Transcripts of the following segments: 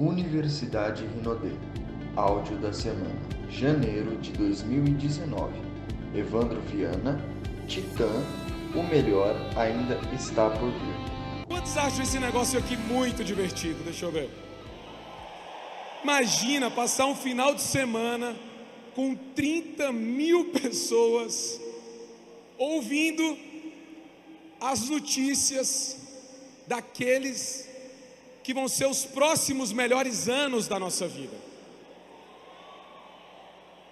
Universidade Rinodê. Áudio da semana. Janeiro de 2019. Evandro Viana. Titã. O melhor ainda está por vir. Quantos acham esse negócio aqui muito divertido? Deixa eu ver. Imagina passar um final de semana com 30 mil pessoas ouvindo as notícias daqueles que vão ser os próximos melhores anos da nossa vida.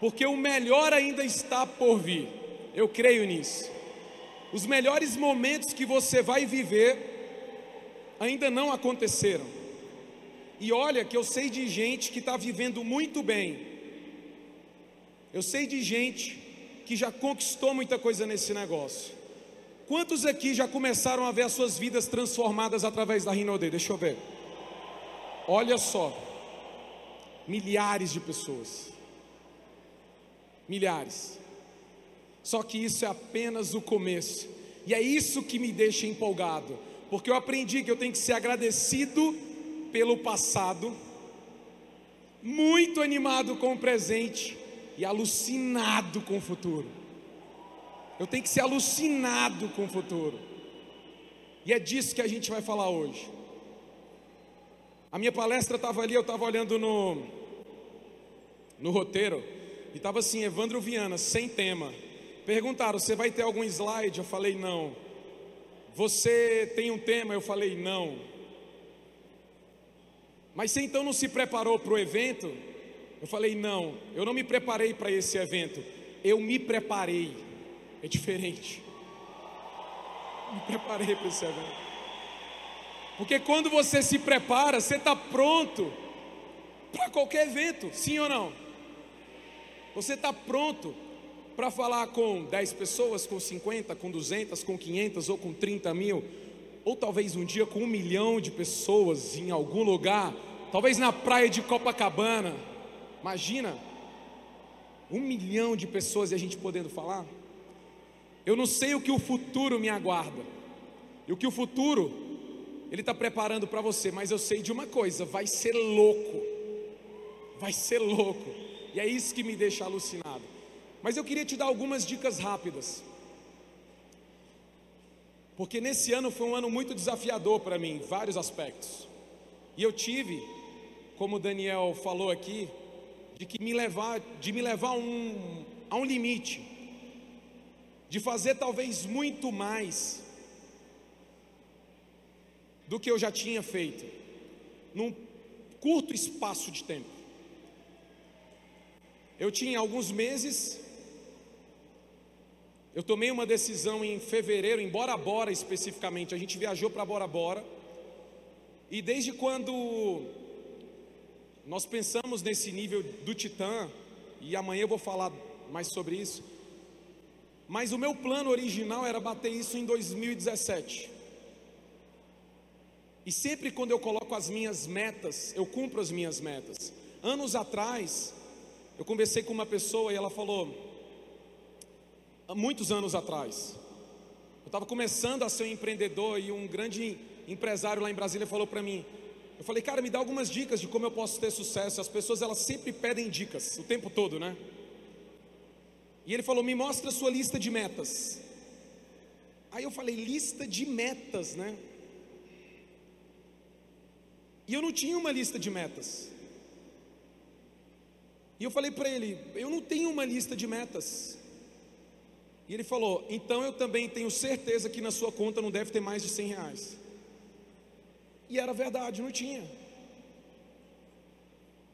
Porque o melhor ainda está por vir, eu creio nisso. Os melhores momentos que você vai viver ainda não aconteceram. E olha que eu sei de gente que está vivendo muito bem. Eu sei de gente que já conquistou muita coisa nesse negócio. Quantos aqui já começaram a ver as suas vidas transformadas através da Rinode? Deixa eu ver. Olha só, milhares de pessoas, milhares. Só que isso é apenas o começo, e é isso que me deixa empolgado, porque eu aprendi que eu tenho que ser agradecido pelo passado, muito animado com o presente e alucinado com o futuro. Eu tenho que ser alucinado com o futuro, e é disso que a gente vai falar hoje. A minha palestra estava ali, eu estava olhando no, no roteiro, e estava assim, Evandro Viana, sem tema. Perguntaram, você vai ter algum slide? Eu falei, não. Você tem um tema? Eu falei, não. Mas você então não se preparou para o evento? Eu falei, não, eu não me preparei para esse evento, eu me preparei. É diferente. Me preparei para esse evento. Porque quando você se prepara, você está pronto para qualquer evento, sim ou não? Você está pronto para falar com 10 pessoas, com 50, com 200, com 500 ou com 30 mil, ou talvez um dia com um milhão de pessoas em algum lugar, talvez na praia de Copacabana. Imagina, um milhão de pessoas e a gente podendo falar. Eu não sei o que o futuro me aguarda, e o que o futuro ele está preparando para você, mas eu sei de uma coisa: vai ser louco, vai ser louco, e é isso que me deixa alucinado. Mas eu queria te dar algumas dicas rápidas, porque nesse ano foi um ano muito desafiador para mim, em vários aspectos, e eu tive, como o Daniel falou aqui, de que me levar, de me levar um, a um limite, de fazer talvez muito mais do que eu já tinha feito, num curto espaço de tempo. Eu tinha alguns meses, eu tomei uma decisão em fevereiro, em Bora Bora especificamente, a gente viajou para Bora Bora, e desde quando nós pensamos nesse nível do Titã, e amanhã eu vou falar mais sobre isso, mas o meu plano original era bater isso em 2017. E sempre quando eu coloco as minhas metas, eu cumpro as minhas metas. Anos atrás, eu conversei com uma pessoa e ela falou, muitos anos atrás, eu estava começando a ser um empreendedor e um grande empresário lá em Brasília falou para mim, eu falei, cara, me dá algumas dicas de como eu posso ter sucesso. As pessoas elas sempre pedem dicas o tempo todo, né? E ele falou, me mostra a sua lista de metas. Aí eu falei, lista de metas, né? E eu não tinha uma lista de metas. E eu falei para ele: Eu não tenho uma lista de metas. E ele falou: Então eu também tenho certeza que na sua conta não deve ter mais de 100 reais. E era verdade, não tinha.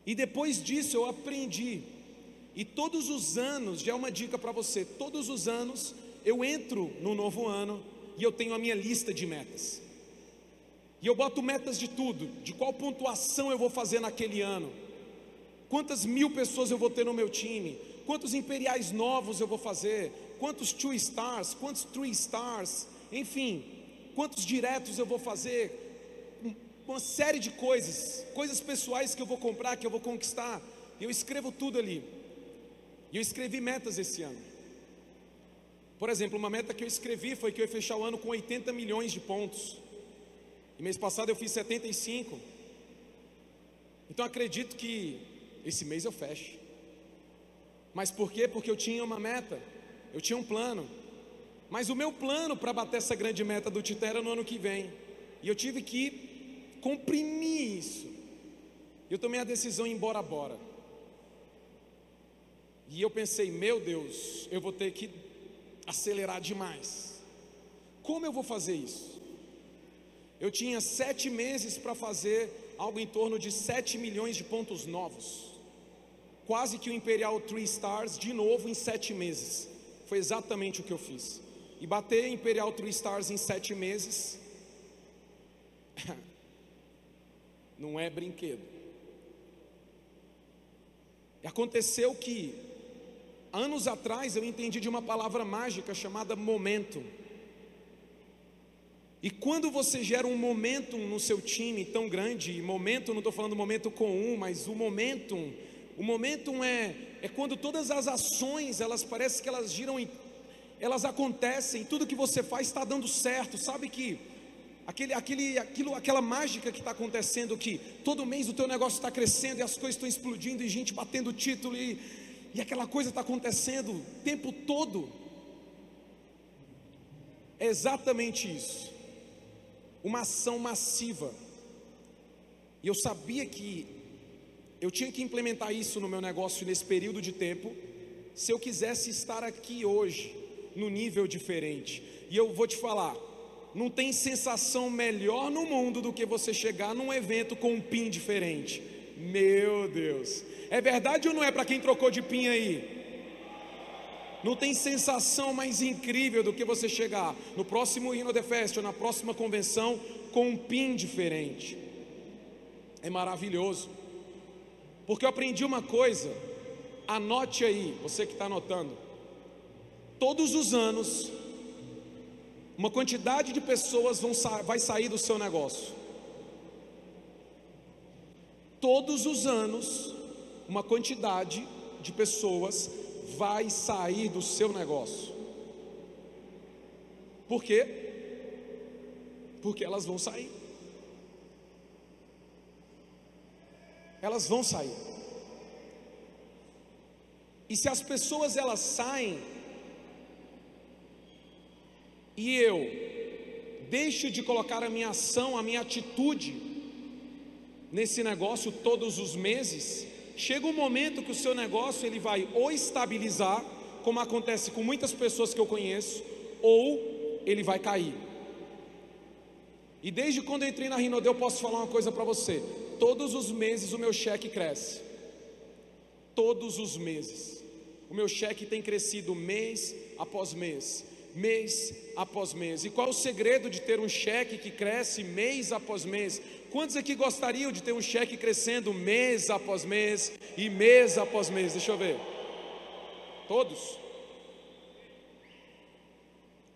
E depois disso eu aprendi. E todos os anos, já é uma dica para você: todos os anos eu entro no novo ano e eu tenho a minha lista de metas. E eu boto metas de tudo, de qual pontuação eu vou fazer naquele ano, quantas mil pessoas eu vou ter no meu time, quantos imperiais novos eu vou fazer, quantos two stars, quantos three stars, enfim, quantos diretos eu vou fazer, uma série de coisas, coisas pessoais que eu vou comprar, que eu vou conquistar. Eu escrevo tudo ali. E eu escrevi metas esse ano. Por exemplo, uma meta que eu escrevi foi que eu ia fechar o ano com 80 milhões de pontos. E mês passado eu fiz 75. Então acredito que esse mês eu feche. Mas por quê? Porque eu tinha uma meta, eu tinha um plano. Mas o meu plano para bater essa grande meta do Titã era no ano que vem. E eu tive que comprimir isso. Eu tomei a decisão embora, bora. E eu pensei, meu Deus, eu vou ter que acelerar demais. Como eu vou fazer isso? Eu tinha sete meses para fazer algo em torno de sete milhões de pontos novos. Quase que o Imperial Three Stars de novo em sete meses. Foi exatamente o que eu fiz. E bater Imperial Three Stars em sete meses não é brinquedo. E aconteceu que anos atrás eu entendi de uma palavra mágica chamada momento. E quando você gera um momento no seu time tão grande, momento, não estou falando momento com um, mas o momento, o momento é, é quando todas as ações, elas parecem que elas giram, em, elas acontecem, tudo que você faz está dando certo, sabe que aquele, aquele, aquilo, aquela mágica que está acontecendo, que todo mês o teu negócio está crescendo e as coisas estão explodindo e gente batendo título e, e aquela coisa está acontecendo o tempo todo. É exatamente isso uma ação massiva. E eu sabia que eu tinha que implementar isso no meu negócio nesse período de tempo, se eu quisesse estar aqui hoje, no nível diferente. E eu vou te falar, não tem sensação melhor no mundo do que você chegar num evento com um PIN diferente. Meu Deus. É verdade ou não é para quem trocou de PIN aí? Não tem sensação mais incrível do que você chegar no próximo Rino The Fest ou na próxima convenção com um PIN diferente. É maravilhoso. Porque eu aprendi uma coisa, anote aí, você que está anotando. Todos os anos, uma quantidade de pessoas vão vai sair do seu negócio. Todos os anos, uma quantidade de pessoas vai sair do seu negócio. Por quê? Porque elas vão sair. Elas vão sair. E se as pessoas elas saem e eu deixo de colocar a minha ação, a minha atitude nesse negócio todos os meses, chega um momento que o seu negócio ele vai ou estabilizar, como acontece com muitas pessoas que eu conheço, ou ele vai cair. E desde quando eu entrei na Rinode, eu posso falar uma coisa para você: todos os meses o meu cheque cresce. Todos os meses. O meu cheque tem crescido mês após mês, mês após mês. E qual é o segredo de ter um cheque que cresce mês após mês? Quantos aqui gostariam de ter um cheque crescendo mês após mês e mês após mês? Deixa eu ver. Todos?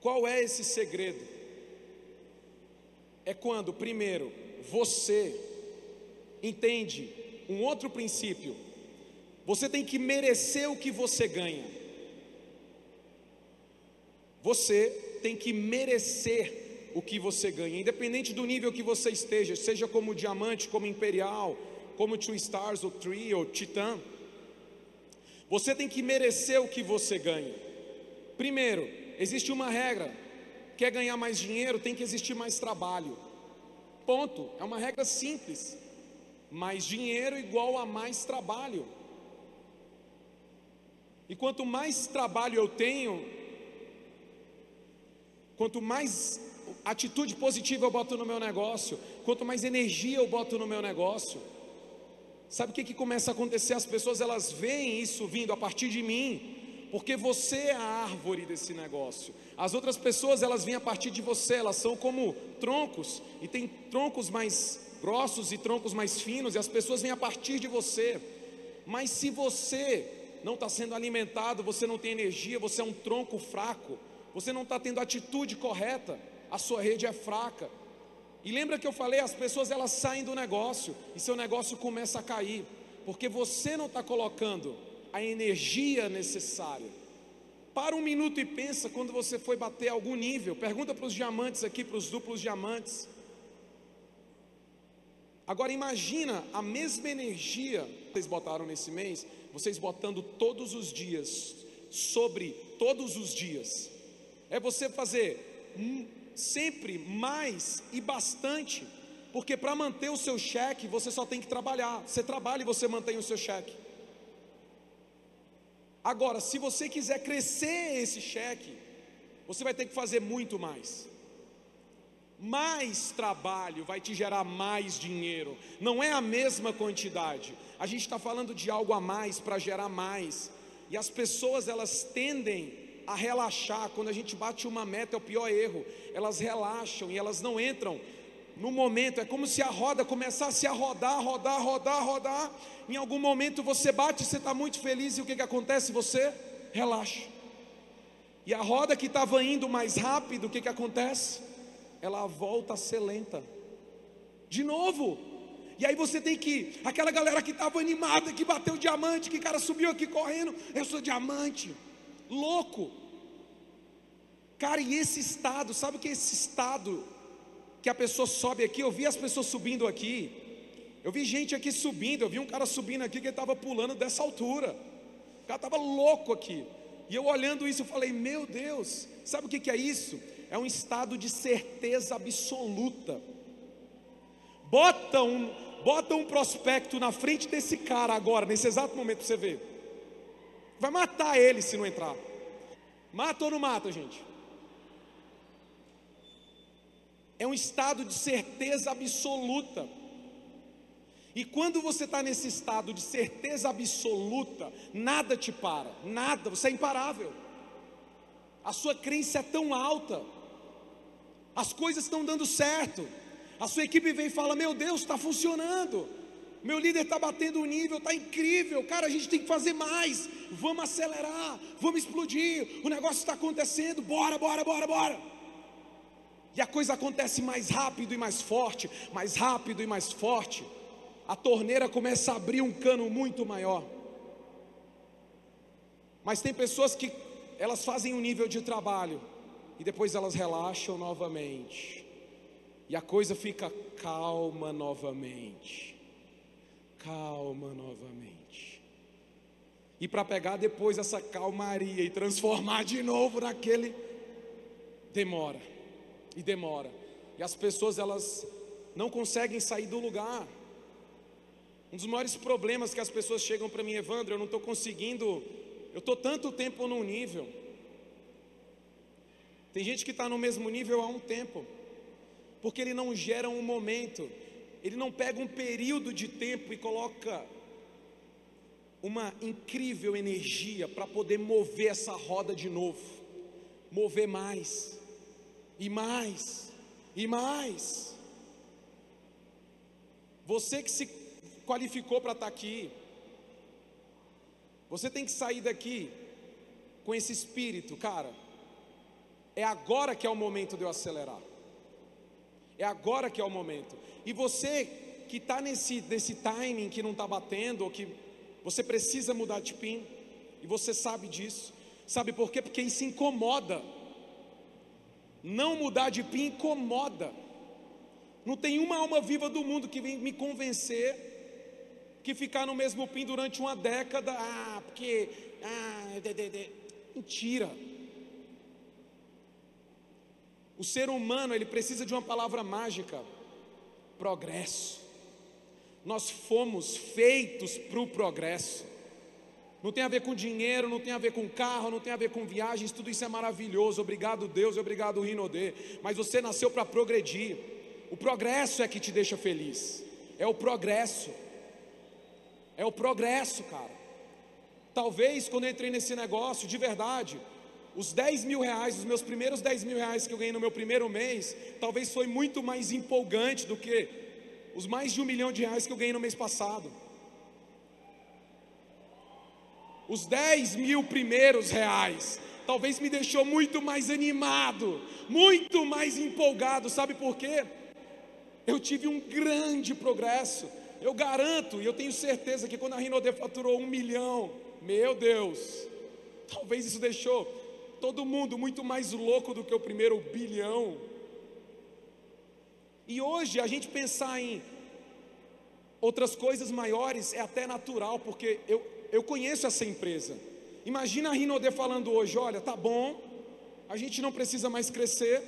Qual é esse segredo? É quando, primeiro, você entende um outro princípio. Você tem que merecer o que você ganha. Você tem que merecer o que você ganha, independente do nível que você esteja, seja como diamante, como imperial, como two stars ou three ou titã. Você tem que merecer o que você ganha. Primeiro, existe uma regra: quer ganhar mais dinheiro, tem que existir mais trabalho. Ponto. É uma regra simples. Mais dinheiro igual a mais trabalho. E quanto mais trabalho eu tenho, quanto mais atitude positiva eu boto no meu negócio, quanto mais energia eu boto no meu negócio, sabe o que, que começa a acontecer? As pessoas elas veem isso vindo a partir de mim, porque você é a árvore desse negócio. As outras pessoas elas vêm a partir de você, elas são como troncos, e tem troncos mais grossos e troncos mais finos, e as pessoas vêm a partir de você. Mas se você não está sendo alimentado, você não tem energia, você é um tronco fraco, você não está tendo a atitude correta, a sua rede é fraca. E lembra que eu falei, as pessoas elas saem do negócio e seu negócio começa a cair, porque você não está colocando a energia necessária. Para um minuto e pensa quando você foi bater algum nível. Pergunta para os diamantes aqui, para os duplos diamantes. Agora imagina a mesma energia que vocês botaram nesse mês, vocês botando todos os dias, sobre todos os dias. É você fazer sempre mais e bastante, porque para manter o seu cheque você só tem que trabalhar. Você trabalha e você mantém o seu cheque. Agora, se você quiser crescer esse cheque, você vai ter que fazer muito mais mais trabalho vai te gerar mais dinheiro, não é a mesma quantidade. A gente está falando de algo a mais para gerar mais, e as pessoas elas tendem a relaxar. Quando a gente bate uma meta, é o pior erro, elas relaxam e elas não entram no momento. É como se a roda começasse a rodar, rodar, rodar, rodar. Em algum momento você bate, você está muito feliz, e o que, que acontece? Você relaxa. E a roda que estava indo mais rápido, o que, que acontece? ela volta a ser lenta. De novo. E aí você tem que, aquela galera que estava animada, que bateu diamante, que cara subiu aqui correndo, eu sou diamante, louco. Cara, e esse estado, sabe o que é esse estado que a pessoa sobe aqui? Eu vi as pessoas subindo aqui, eu vi gente aqui subindo, eu vi um cara subindo aqui que estava pulando dessa altura, o cara estava louco aqui. E eu olhando isso, eu falei: Meu Deus, sabe o que, que é isso? é um estado de certeza absoluta. Bota um, bota um prospecto na frente desse cara agora, nesse exato momento, para você ver. Vai matar ele se não entrar. Mata ou não mata, gente? É um estado de certeza absoluta. E quando você está nesse estado de certeza absoluta, nada te para, nada, você é imparável. A sua crença é tão alta as coisas estão dando certo. A sua equipe vem e fala: Meu Deus, está funcionando. Meu líder está batendo o nível, está incrível. Cara, a gente tem que fazer mais. Vamos acelerar, vamos explodir. O negócio está acontecendo. Bora, bora, bora, bora. E a coisa acontece mais rápido e mais forte, mais rápido e mais forte. A torneira começa a abrir um cano muito maior. Mas tem pessoas que elas fazem um nível de trabalho e depois elas relaxam novamente. E a coisa fica calma novamente. Calma novamente. E para pegar depois essa calmaria e transformar de novo naquele demora. E demora. E as pessoas elas não conseguem sair do lugar. Um dos maiores problemas que as pessoas chegam para mim, Evandro, eu não estou conseguindo, eu estou tanto tempo num nível, tem gente que está no mesmo nível há um tempo, porque ele não gera um momento, ele não pega um período de tempo e coloca uma incrível energia para poder mover essa roda de novo, mover mais, e mais, e mais. Você que se qualificou para estar tá aqui, você tem que sair daqui com esse espírito, cara é agora que é o momento de eu acelerar. É agora que é o momento. E você que está nesse, nesse timing que não está batendo, ou que você precisa mudar de PIN, e você sabe disso. Sabe por quê? Porque isso incomoda. Não mudar de PIN incomoda. Não tem uma alma viva do mundo que vem me convencer que ficar no mesmo PIN durante uma década, ah, porque. Ah, de, de, de. mentira. O ser humano, ele precisa de uma palavra mágica: progresso. Nós fomos feitos para o progresso. Não tem a ver com dinheiro, não tem a ver com carro, não tem a ver com viagens, tudo isso é maravilhoso. Obrigado, Deus, obrigado, Rinodê. Mas você nasceu para progredir. O progresso é que te deixa feliz. É o progresso. É o progresso, cara. Talvez quando eu entrei nesse negócio, de verdade, os 10 mil reais, os meus primeiros 10 mil reais que eu ganhei no meu primeiro mês, talvez foi muito mais empolgante do que os mais de um milhão de reais que eu ganhei no mês passado. Os 10 mil primeiros reais, talvez me deixou muito mais animado, muito mais empolgado, sabe por quê? Eu tive um grande progresso. Eu garanto e eu tenho certeza que quando a Rinode faturou um milhão, meu Deus, talvez isso deixou todo mundo muito mais louco do que o primeiro bilhão. E hoje a gente pensar em Outras coisas maiores é até natural, porque eu, eu conheço essa empresa. Imagina a Rinode falando hoje: olha, tá bom, a gente não precisa mais crescer,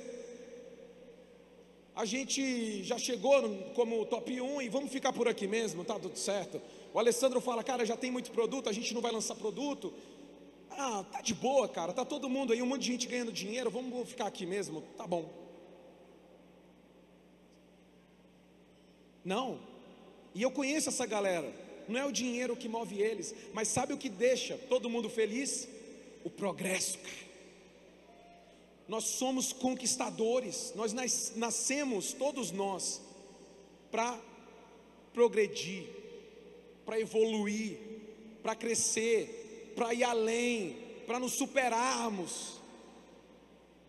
a gente já chegou como top 1 e vamos ficar por aqui mesmo, tá tudo certo. O Alessandro fala, cara, já tem muito produto, a gente não vai lançar produto. Ah, tá de boa, cara, tá todo mundo aí, um monte de gente ganhando dinheiro, vamos ficar aqui mesmo, tá bom. Não, e eu conheço essa galera, não é o dinheiro que move eles, mas sabe o que deixa todo mundo feliz? O progresso, cara. Nós somos conquistadores, nós nascemos, todos nós, para progredir, para evoluir, para crescer, para ir além, para nos superarmos.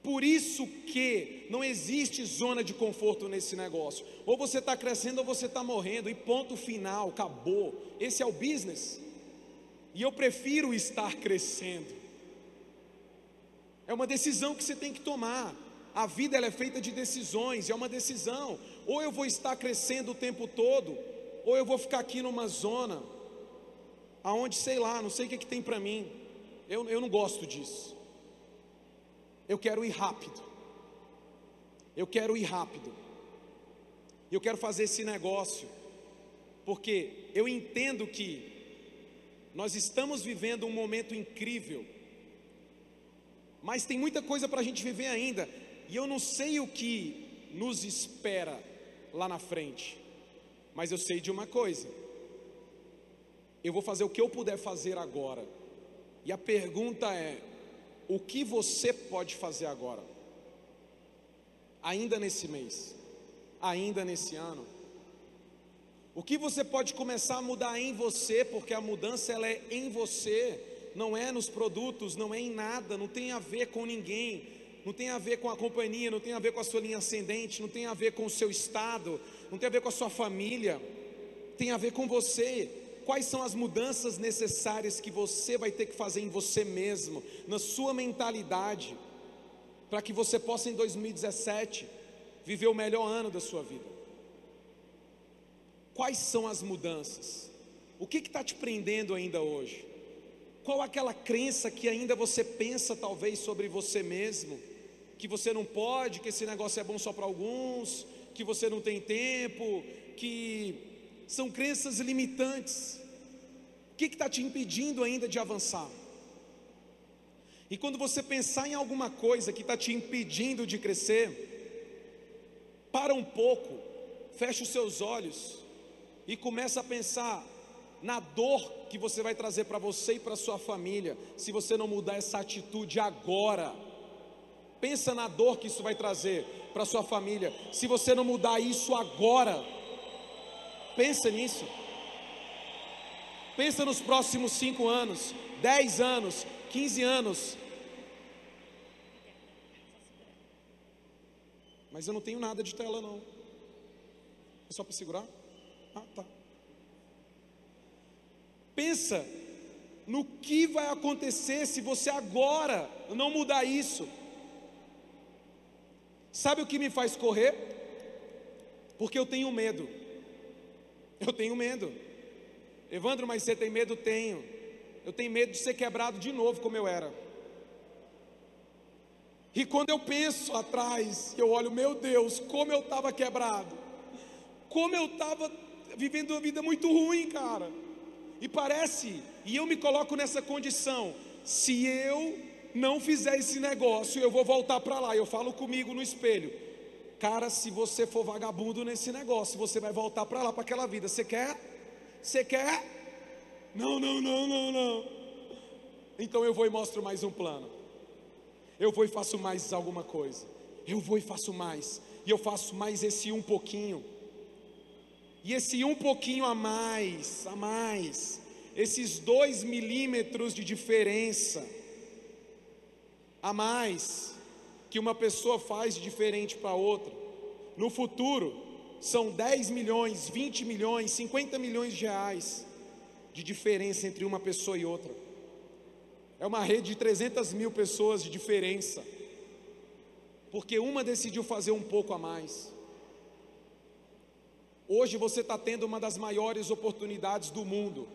Por isso que não existe zona de conforto nesse negócio. Ou você está crescendo ou você está morrendo, e ponto final, acabou. Esse é o business. E eu prefiro estar crescendo. É uma decisão que você tem que tomar. A vida é feita de decisões, é uma decisão. Ou eu vou estar crescendo o tempo todo, ou eu vou ficar aqui numa zona aonde, sei lá, não sei o que, é que tem para mim. Eu, eu não gosto disso. Eu quero ir rápido. Eu quero ir rápido. Eu quero fazer esse negócio. Porque eu entendo que nós estamos vivendo um momento incrível. Mas tem muita coisa para a gente viver ainda. E eu não sei o que nos espera lá na frente. Mas eu sei de uma coisa. Eu vou fazer o que eu puder fazer agora. E a pergunta é: o que você pode fazer agora, ainda nesse mês, ainda nesse ano. O que você pode começar a mudar em você, porque a mudança ela é em você, não é nos produtos, não é em nada, não tem a ver com ninguém, não tem a ver com a companhia, não tem a ver com a sua linha ascendente, não tem a ver com o seu estado, não tem a ver com a sua família, tem a ver com você quais são as mudanças necessárias que você vai ter que fazer em você mesmo, na sua mentalidade, para que você possa em 2017 viver o melhor ano da sua vida. Quais são as mudanças? O que está te prendendo ainda hoje? Qual aquela crença que ainda você pensa talvez sobre você mesmo? Que você não pode, que esse negócio é bom só para alguns, que você não tem tempo, que são crenças limitantes. O que está te impedindo ainda de avançar? E quando você pensar em alguma coisa que está te impedindo de crescer, para um pouco, feche os seus olhos e começa a pensar na dor que você vai trazer para você e para sua família, se você não mudar essa atitude agora. Pensa na dor que isso vai trazer para sua família, se você não mudar isso agora. Pensa nisso. Pensa nos próximos cinco anos, dez anos, quinze anos. Mas eu não tenho nada de tela não. É só para segurar? Ah, tá. Pensa no que vai acontecer se você agora não mudar isso. Sabe o que me faz correr? Porque eu tenho medo. Eu tenho medo. Evandro, mas você tem medo? Tenho. Eu tenho medo de ser quebrado de novo como eu era. E quando eu penso atrás, eu olho, meu Deus, como eu estava quebrado, como eu estava vivendo uma vida muito ruim, cara. E parece, e eu me coloco nessa condição: se eu não fizer esse negócio, eu vou voltar para lá. Eu falo comigo no espelho, Cara, se você for vagabundo nesse negócio, você vai voltar para lá, para aquela vida. Você quer? Você quer? Não, não, não, não, não. Então eu vou e mostro mais um plano. Eu vou e faço mais alguma coisa. Eu vou e faço mais. E eu faço mais esse um pouquinho. E esse um pouquinho a mais, a mais, esses dois milímetros de diferença a mais, que uma pessoa faz diferente para outra. No futuro, são 10 milhões, 20 milhões, 50 milhões de reais de diferença entre uma pessoa e outra. É uma rede de 300 mil pessoas de diferença, porque uma decidiu fazer um pouco a mais. Hoje você está tendo uma das maiores oportunidades do mundo.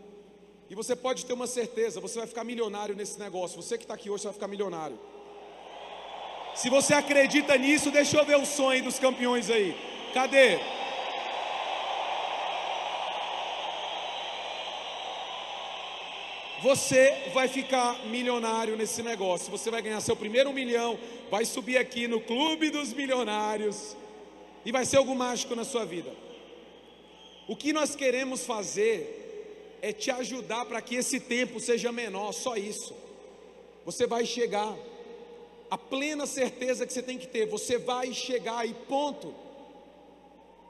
E você pode ter uma certeza, você vai ficar milionário nesse negócio. Você que está aqui hoje vai ficar milionário. Se você acredita nisso, deixa eu ver o sonho dos campeões aí. Cadê? Você vai ficar milionário nesse negócio. Você vai ganhar seu primeiro milhão, vai subir aqui no clube dos milionários e vai ser algo mágico na sua vida. O que nós queremos fazer é te ajudar para que esse tempo seja menor, só isso. Você vai chegar, a plena certeza que você tem que ter, você vai chegar e ponto.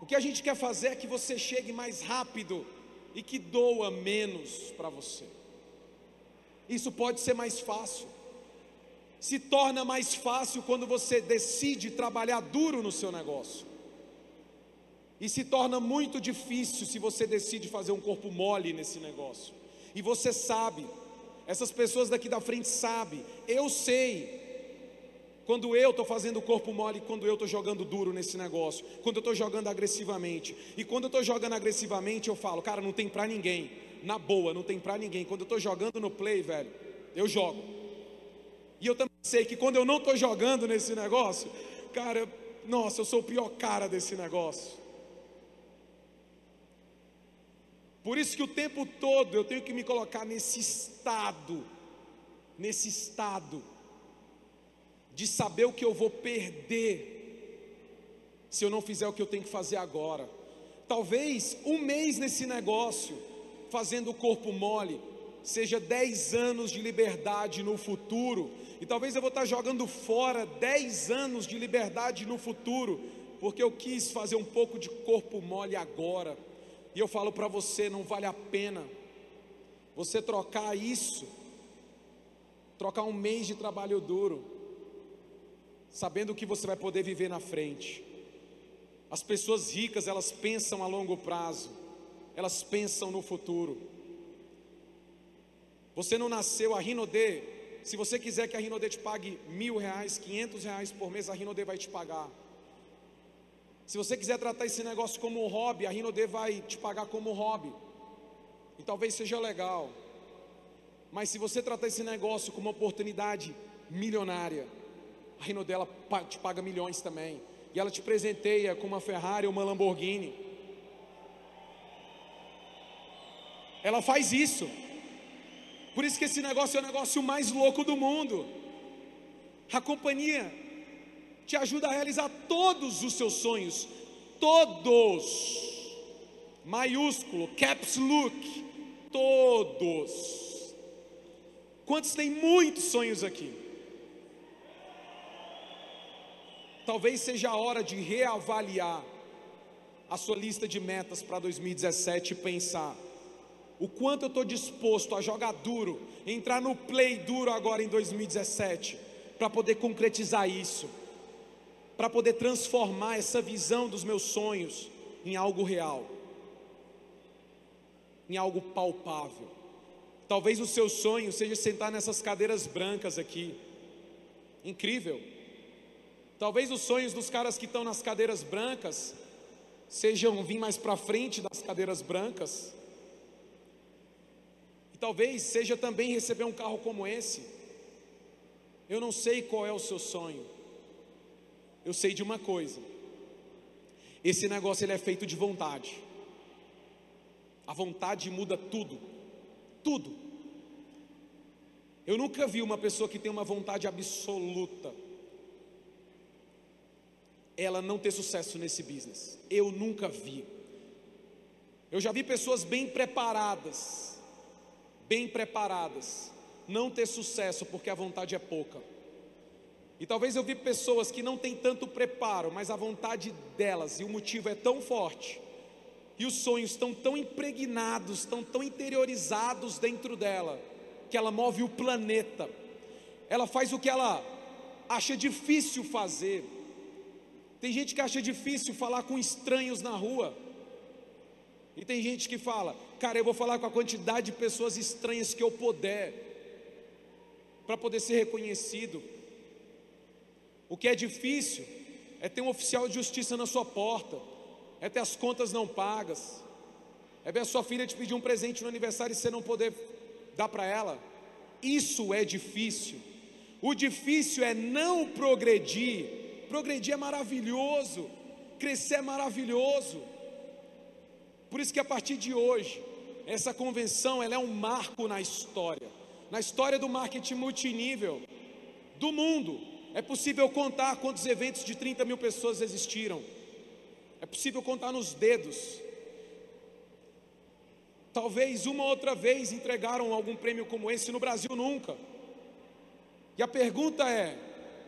O que a gente quer fazer é que você chegue mais rápido e que doa menos para você. Isso pode ser mais fácil. Se torna mais fácil quando você decide trabalhar duro no seu negócio. E se torna muito difícil se você decide fazer um corpo mole nesse negócio. E você sabe, essas pessoas daqui da frente sabem, eu sei quando eu estou fazendo o corpo mole, quando eu estou jogando duro nesse negócio, quando eu estou jogando agressivamente. E quando eu estou jogando agressivamente, eu falo, cara, não tem para ninguém na boa, não tem para ninguém. Quando eu estou jogando no play, velho, eu jogo. E eu também sei que quando eu não estou jogando nesse negócio, cara, nossa, eu sou o pior cara desse negócio. Por isso que o tempo todo eu tenho que me colocar nesse estado, nesse estado de saber o que eu vou perder se eu não fizer o que eu tenho que fazer agora. Talvez um mês nesse negócio fazendo o corpo mole, seja 10 anos de liberdade no futuro, e talvez eu vou estar jogando fora 10 anos de liberdade no futuro, porque eu quis fazer um pouco de corpo mole agora. E eu falo para você, não vale a pena você trocar isso, trocar um mês de trabalho duro, sabendo que você vai poder viver na frente. As pessoas ricas, elas pensam a longo prazo elas pensam no futuro. Você não nasceu a Rinodê. Se você quiser que a Rinodê te pague mil reais, quinhentos reais por mês, a Rinodê vai te pagar. Se você quiser tratar esse negócio como um hobby, a Rinodê vai te pagar como um hobby. E talvez seja legal. Mas se você tratar esse negócio como uma oportunidade milionária, a Rinodê ela te paga milhões também. E ela te presenteia com uma Ferrari ou uma Lamborghini. Ela faz isso. Por isso que esse negócio é o negócio mais louco do mundo. A companhia te ajuda a realizar todos os seus sonhos, todos. Maiúsculo, caps look, todos. Quantos têm muitos sonhos aqui? Talvez seja a hora de reavaliar a sua lista de metas para 2017 e pensar: o quanto eu estou disposto a jogar duro, entrar no play duro agora em 2017, para poder concretizar isso, para poder transformar essa visão dos meus sonhos em algo real, em algo palpável. Talvez o seu sonho seja sentar nessas cadeiras brancas aqui, incrível. Talvez os sonhos dos caras que estão nas cadeiras brancas sejam vir mais para frente das cadeiras brancas e talvez seja também receber um carro como esse. Eu não sei qual é o seu sonho. Eu sei de uma coisa. Esse negócio ele é feito de vontade. A vontade muda tudo. Tudo. Eu nunca vi uma pessoa que tem uma vontade absoluta ela não ter sucesso nesse business. Eu nunca vi. Eu já vi pessoas bem preparadas, bem preparadas, não ter sucesso porque a vontade é pouca. E talvez eu vi pessoas que não têm tanto preparo, mas a vontade delas e o motivo é tão forte, e os sonhos estão tão impregnados, estão tão interiorizados dentro dela, que ela move o planeta. Ela faz o que ela acha difícil fazer. Tem gente que acha difícil falar com estranhos na rua. E tem gente que fala, cara, eu vou falar com a quantidade de pessoas estranhas que eu puder, para poder ser reconhecido. O que é difícil é ter um oficial de justiça na sua porta. é ter as contas não pagas, é ver a sua filha te pedir um presente no aniversário e você não poder dar para ela. Isso é difícil. O difícil é não progredir. Progredir é maravilhoso, crescer é maravilhoso. Por isso que a partir de hoje, essa convenção ela é um marco na história, na história do marketing multinível do mundo. É possível contar quantos eventos de 30 mil pessoas existiram. É possível contar nos dedos. Talvez uma outra vez entregaram algum prêmio como esse no Brasil nunca. E a pergunta é: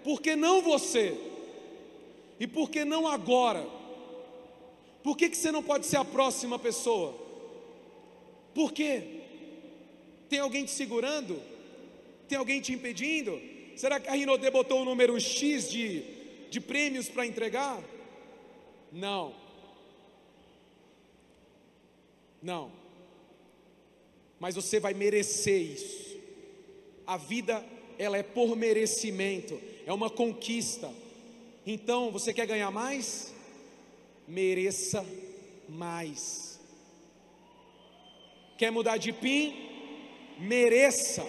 por que não você? E por que não agora? Por que, que você não pode ser a próxima pessoa? Por quê? Tem alguém te segurando? Tem alguém te impedindo? Será que a Rinodê botou o número X de, de prêmios para entregar? Não. Não. Mas você vai merecer isso. A vida, ela é por merecimento, é uma conquista. Então, você quer ganhar mais? Mereça mais. Quer mudar de PIN? Mereça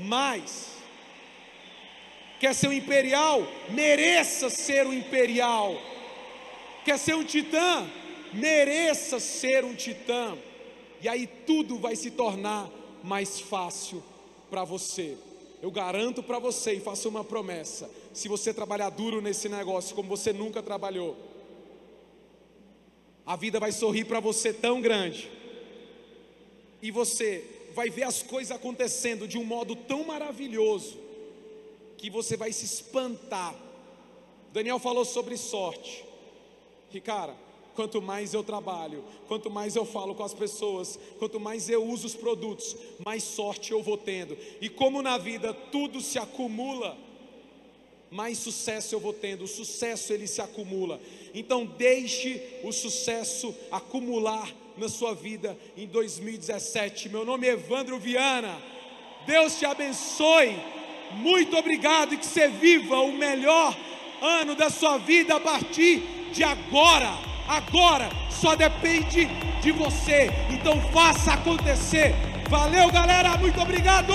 mais. Quer ser um imperial? Mereça ser um imperial. Quer ser um titã? Mereça ser um titã. E aí tudo vai se tornar mais fácil para você. Eu garanto para você e faço uma promessa: se você trabalhar duro nesse negócio como você nunca trabalhou, a vida vai sorrir para você tão grande, e você vai ver as coisas acontecendo de um modo tão maravilhoso, que você vai se espantar. Daniel falou sobre sorte. Que cara, quanto mais eu trabalho, quanto mais eu falo com as pessoas, quanto mais eu uso os produtos, mais sorte eu vou tendo. E como na vida tudo se acumula, mais sucesso eu vou tendo. O sucesso ele se acumula. Então deixe o sucesso acumular na sua vida em 2017. Meu nome é Evandro Viana. Deus te abençoe. Muito obrigado e que você viva o melhor ano da sua vida a partir de agora, agora, só depende de você. Então faça acontecer. Valeu, galera, muito obrigado!